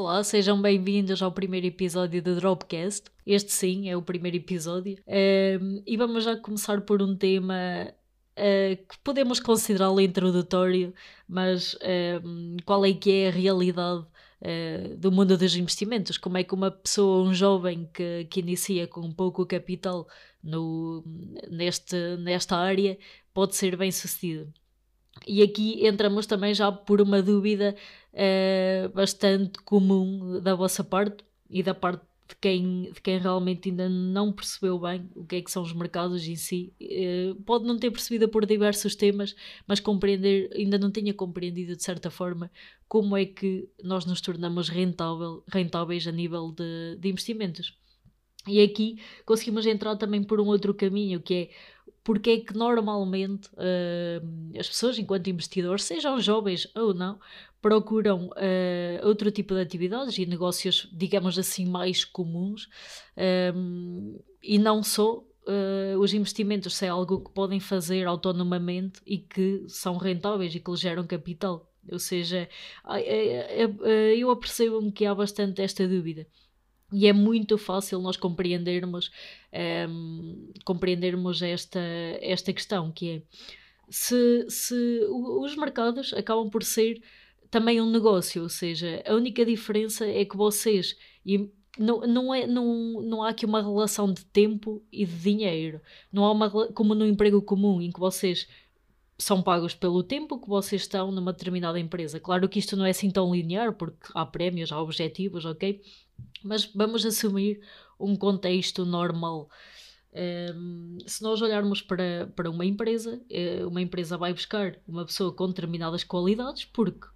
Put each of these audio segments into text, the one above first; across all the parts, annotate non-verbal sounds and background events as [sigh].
Olá, sejam bem-vindos ao primeiro episódio do Dropcast. Este sim é o primeiro episódio. Um, e vamos já começar por um tema uh, que podemos considerá-lo introdutório, mas um, qual é que é a realidade uh, do mundo dos investimentos? Como é que uma pessoa, um jovem que, que inicia com pouco capital no, neste, nesta área, pode ser bem sucedido? E aqui entramos também já por uma dúvida uh, bastante comum da vossa parte e da parte de quem, de quem realmente ainda não percebeu bem o que é que são os mercados em si. Uh, pode não ter percebido por diversos temas, mas compreender, ainda não tinha compreendido de certa forma como é que nós nos tornamos rentável, rentáveis a nível de, de investimentos. E aqui conseguimos entrar também por um outro caminho, que é porque é que normalmente uh, as pessoas, enquanto investidores, sejam jovens ou não, procuram uh, outro tipo de atividades e negócios, digamos assim, mais comuns um, e não só uh, os investimentos, se é algo que podem fazer autonomamente e que são rentáveis e que lhes geram capital. Ou seja, eu apercebo-me que há bastante esta dúvida. E é muito fácil nós compreendermos, um, compreendermos esta, esta questão, que é se, se os mercados acabam por ser também um negócio, ou seja, a única diferença é que vocês e não, não, é, não, não há aqui uma relação de tempo e de dinheiro. Não há uma como no emprego comum em que vocês são pagos pelo tempo que vocês estão numa determinada empresa. Claro que isto não é assim tão linear, porque há prémios, há objetivos, ok? Mas vamos assumir um contexto normal. Um, se nós olharmos para, para uma empresa, eh, uma empresa vai buscar uma pessoa com determinadas qualidades porque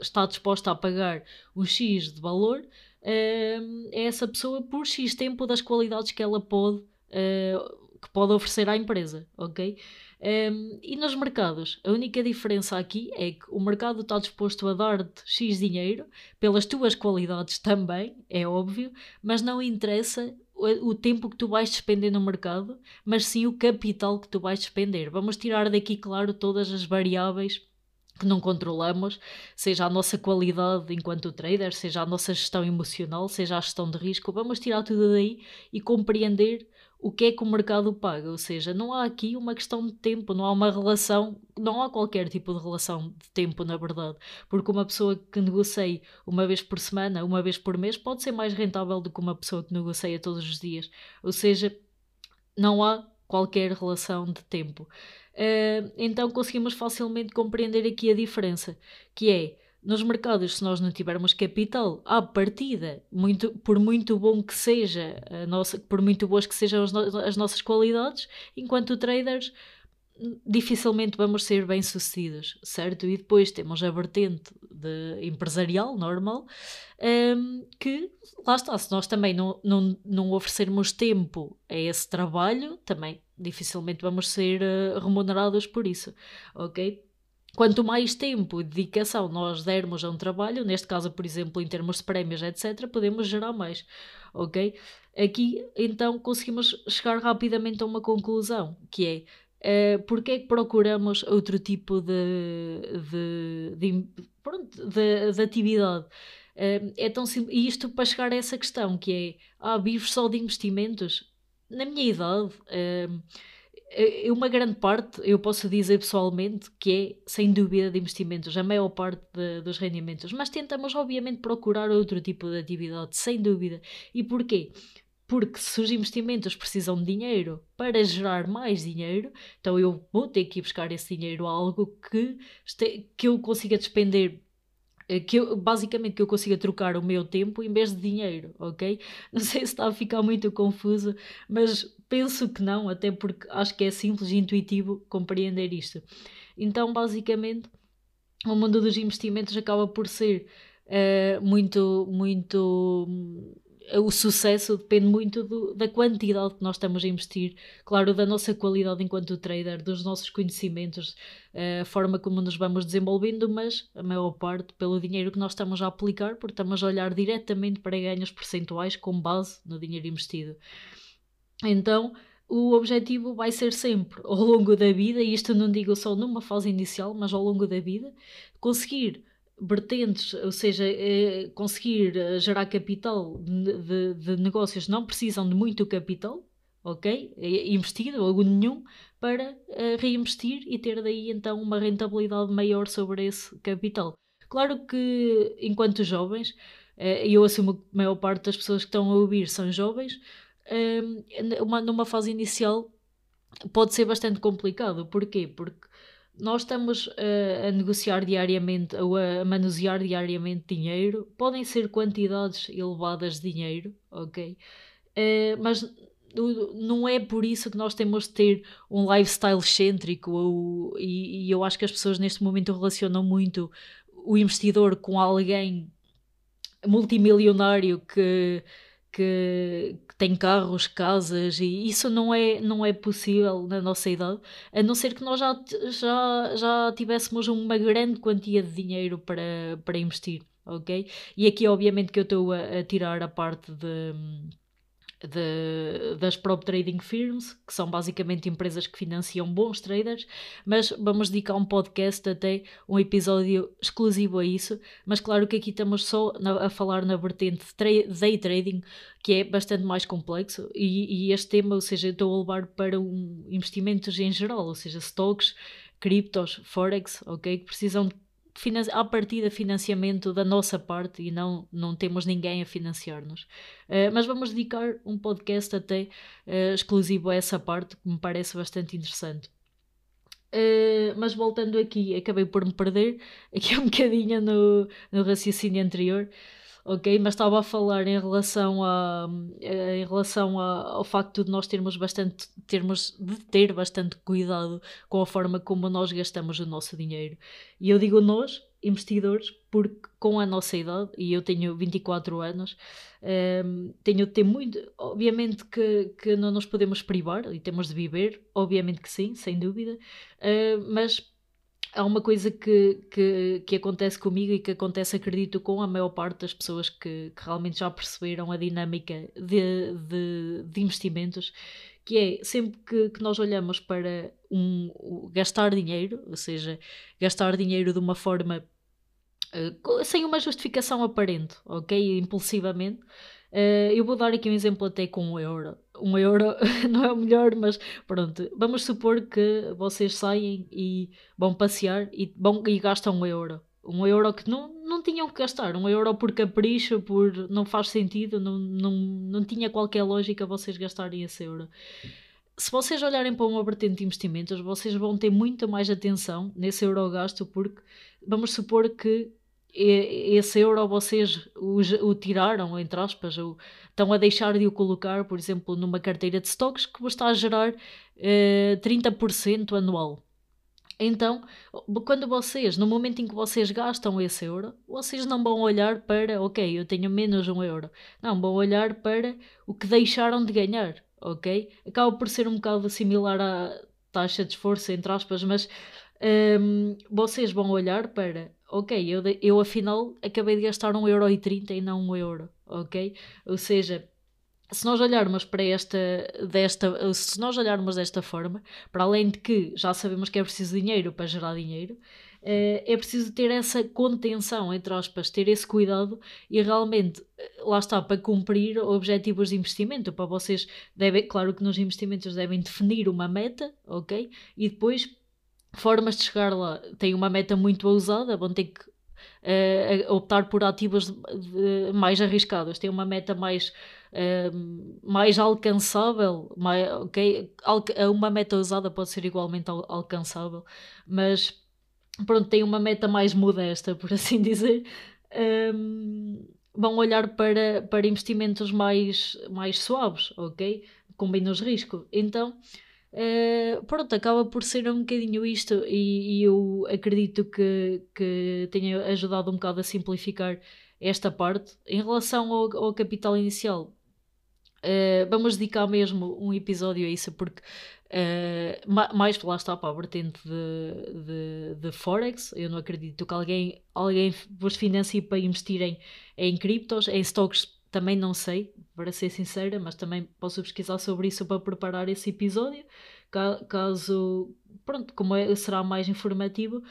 está disposta a pagar um X de valor um, é essa pessoa por X tempo das qualidades que ela pode, uh, que pode oferecer à empresa, ok? Um, e nos mercados, a única diferença aqui é que o mercado está disposto a dar-te X dinheiro pelas tuas qualidades também, é óbvio, mas não interessa o, o tempo que tu vais despender no mercado, mas sim o capital que tu vais despender. Vamos tirar daqui, claro, todas as variáveis que não controlamos, seja a nossa qualidade enquanto trader, seja a nossa gestão emocional, seja a gestão de risco, vamos tirar tudo daí e compreender o que é que o mercado paga, ou seja, não há aqui uma questão de tempo, não há uma relação, não há qualquer tipo de relação de tempo, na verdade, porque uma pessoa que negocia uma vez por semana, uma vez por mês, pode ser mais rentável do que uma pessoa que negocia todos os dias, ou seja, não há qualquer relação de tempo. Uh, então conseguimos facilmente compreender aqui a diferença, que é nos mercados, se nós não tivermos capital, à partida, muito, por muito bom que seja nossa, por muito boas que sejam as, no, as nossas qualidades, enquanto traders, dificilmente vamos ser bem sucedidos, certo? E depois temos a vertente de empresarial normal, um, que lá está, se nós também não, não, não oferecermos tempo a esse trabalho, também dificilmente vamos ser uh, remunerados por isso, ok? Quanto mais tempo e dedicação nós dermos a um trabalho, neste caso, por exemplo, em termos de prémios, etc., podemos gerar mais, ok? Aqui, então, conseguimos chegar rapidamente a uma conclusão, que é uh, porque é que procuramos outro tipo de, de, de, pronto, de, de atividade? Uh, é tão simples, e isto para chegar a essa questão, que é, ah, vives só de investimentos? Na minha idade... Uh, uma grande parte, eu posso dizer pessoalmente, que é, sem dúvida, de investimentos, a maior parte de, dos rendimentos. Mas tentamos, obviamente, procurar outro tipo de atividade, sem dúvida. E porquê? Porque se os investimentos precisam de dinheiro para gerar mais dinheiro, então eu vou ter que ir buscar esse dinheiro a algo que, este, que eu consiga despender que eu, basicamente que eu consiga trocar o meu tempo em vez de dinheiro, ok? [laughs] Não sei se está a ficar muito confuso, mas penso que não, até porque acho que é simples e intuitivo compreender isto. Então, basicamente, o mundo dos investimentos acaba por ser uh, muito, muito o sucesso depende muito do, da quantidade que nós estamos a investir, claro, da nossa qualidade enquanto trader, dos nossos conhecimentos, eh, a forma como nos vamos desenvolvendo, mas a maior parte pelo dinheiro que nós estamos a aplicar, porque estamos a olhar diretamente para ganhos percentuais com base no dinheiro investido. Então, o objetivo vai ser sempre, ao longo da vida, e isto não digo só numa fase inicial, mas ao longo da vida, conseguir vertentes, ou seja, é conseguir eh, gerar capital de, de, negócios não precisam de muito capital, ok? Investido, ou nenhum, para uh, reinvestir e ter daí então uma rentabilidade maior sobre esse capital. Claro que enquanto jovens, e eu assumo que a maior parte das pessoas que estão a ouvir são jovens, uma, numa fase inicial pode ser bastante complicado. Porquê? Porque nós estamos a, a negociar diariamente ou a, a manusear diariamente dinheiro, podem ser quantidades elevadas de dinheiro, ok? Uh, mas não é por isso que nós temos de ter um lifestyle excêntrico ou, e, e, eu acho que as pessoas neste momento relacionam muito o investidor com alguém multimilionário que que, que tem carros, casas, e isso não é, não é possível na nossa idade, a não ser que nós já, já, já tivéssemos uma grande quantia de dinheiro para, para investir, ok? E aqui, obviamente, que eu estou a, a tirar a parte de de, das prop trading firms, que são basicamente empresas que financiam bons traders, mas vamos dedicar um podcast até um episódio exclusivo a isso. Mas claro que aqui estamos só a falar na vertente day trading, que é bastante mais complexo, e, e este tema, ou seja, estou a levar para um investimentos em geral, ou seja, stocks, criptos, forex, ok? Que precisam de a partir da financiamento da nossa parte e não, não temos ninguém a financiar-nos. Uh, mas vamos dedicar um podcast até uh, exclusivo a essa parte que me parece bastante interessante. Uh, mas voltando aqui, acabei por me perder [laughs] aqui um bocadinho no, no raciocínio anterior ok? Mas estava a falar em relação, a, em relação a, ao facto de nós termos bastante, termos de ter bastante cuidado com a forma como nós gastamos o nosso dinheiro. E eu digo nós, investidores, porque com a nossa idade, e eu tenho 24 anos, um, ehm, tenho de ter muito. Obviamente que, que não nos podemos privar e temos de viver, obviamente que sim, sem dúvida, uh, mas há uma coisa que, que, que, acontece comigo e que acontece, acredito, com a maior parte das pessoas que, que realmente já perceberam a dinâmica de, de, de investimentos, que é sempre que, que, nós olhamos para um, gastar dinheiro, ou seja, gastar dinheiro de uma forma uh, sem uma justificação aparente, ok? Impulsivamente. Uh, eu vou dar aqui um exemplo até com um euro um euro [laughs] não é o melhor, mas pronto, vamos supor que vocês saem e vão passear e, vão, e gastam um euro. Um euro que não, não tinham que gastar, um euro por capricho, por não faz sentido, não, não, não tinha qualquer lógica vocês gastarem esse euro. Se vocês olharem para uma vertente de investimentos, vocês vão ter muito mais atenção nesse euro gasto, porque vamos supor que esse euro vocês o, o tiraram, entre aspas, ou estão a deixar de o colocar, por exemplo, numa carteira de stocks que vos está a gerar eh, 30% anual. Então, quando vocês, no momento em que vocês gastam esse euro, vocês não vão olhar para, ok, eu tenho menos um euro. Não, vão olhar para o que deixaram de ganhar, ok? Acaba por ser um bocado similar à taxa de esforço, entre aspas, mas um, ehm, vocês vão olhar para ok, eu, eu afinal acabei de gastar 1,30€ e não 1 euro, ok? Ou seja, se nós olharmos para esta, desta, se nós olharmos desta forma, para além de que já sabemos que é preciso dinheiro para gerar dinheiro, eh, é preciso ter essa contenção, entre aspas, ter esse cuidado e realmente, eh, lá está, para cumprir objetivos de investimento, para vocês claro que nos investimentos devem definir uma meta, ok? E depois formas de chegar lá. Tem uma meta muito ousada, vão ter que uh, optar por ativos de, de, mais arriscados. Tem uma meta mais, uh, mais alcançável, mais, okay? Alca uma meta ousada pode ser igualmente al alcançável, mas pronto, tem uma meta mais modesta, por [laughs] assim dizer. Um, ehm, vão olhar para, para investimentos mais, mais suaves, ok? Com menos risco. Então, Uh, pronto, acaba por ser um bocadinho isto e, e, eu acredito que, que tenha ajudado um bocado a simplificar esta parte. Em relação ao, ao capital inicial, uh, vamos dedicar mesmo um episódio a isso, porque uh, mais lá está para a vertente de, de, de, Forex. Eu não acredito que alguém, alguém vos financie para investirem em criptos, em stocks também não sei, para ser sincera, mas também posso pesquisar sobre isso para preparar esse episódio. Caso, pronto, como é, será mais informativo.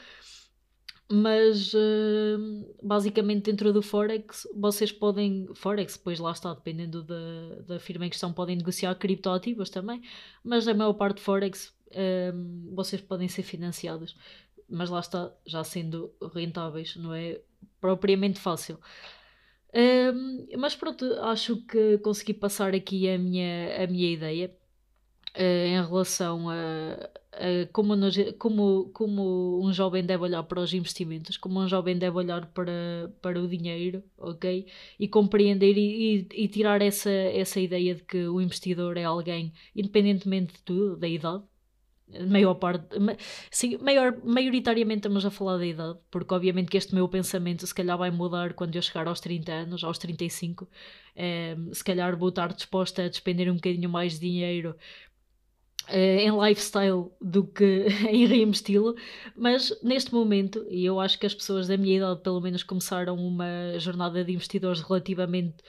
mas uh, basicamente dentro do Forex vocês podem, Forex, depois lá está, dependendo da, da firma em questão, podem negociar criptoativos também, mas a maior parte de Forex uh, vocês podem ser financiados, mas lá está, já sendo rentáveis, não é propriamente fácil. Uh, mas pronto, acho que consegui passar aqui a minha, a minha ideia uh, em relação a, a como, como, como um jovem deve olhar para os investimentos, como um jovem deve olhar para, para o dinheiro, ok? E compreender e, e, e tirar essa, essa ideia de que o investidor é alguém, independentemente de tudo, da idade, maior parte, sim, maior, maioritariamente estamos a falar da idade, porque obviamente que este meu pensamento se calhar vai mudar quando eu chegar aos 30 anos, aos 35, é, se calhar vou estar disposta a despender um bocadinho mais de dinheiro Uh, em lifestyle do que [laughs] em reinvesti-lo, mas neste momento, e eu acho que as pessoas da minha idade pelo menos começaram uma jornada de investidores relativamente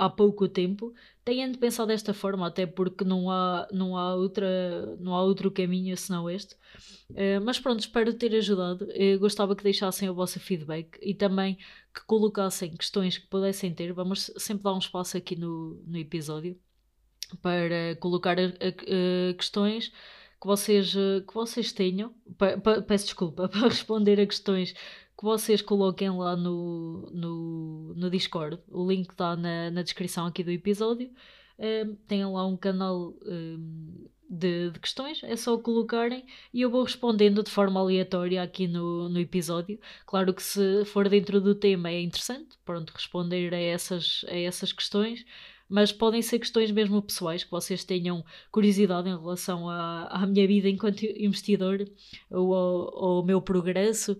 há pouco tempo, têm de pensar desta forma, até porque não há, não há, outra, não há outro caminho senão este. Uh, mas pronto, espero ter ajudado. Eu gostava que deixassem o vosso feedback e também que colocassem questões que pudessem ter. Vamos sempre dar um espaço aqui no, no episódio para colocar a, a, a questões que vocês, que vocês tenham. Peço desculpa, [laughs] para responder a questões que vocês coloquem lá no, no, no Discord. O link está na, na descrição aqui do episódio. Tem lá um canal de, de, questões, é só colocarem e eu vou respondendo de forma aleatória aqui no, no episódio. Claro que se for dentro do tema é interessante, pronto, responder a essas, a essas questões mas podem ser questões mesmo pessoais que vocês tenham curiosidade em relação à, à minha vida enquanto investidor ou ao, ao, meu progresso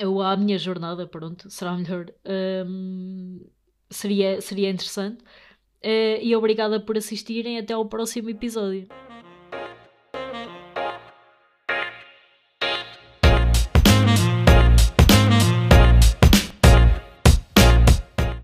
ou à minha jornada, pronto, será melhor. Um, seria, seria interessante. Uh, e obrigada por assistirem. Até ao próximo episódio.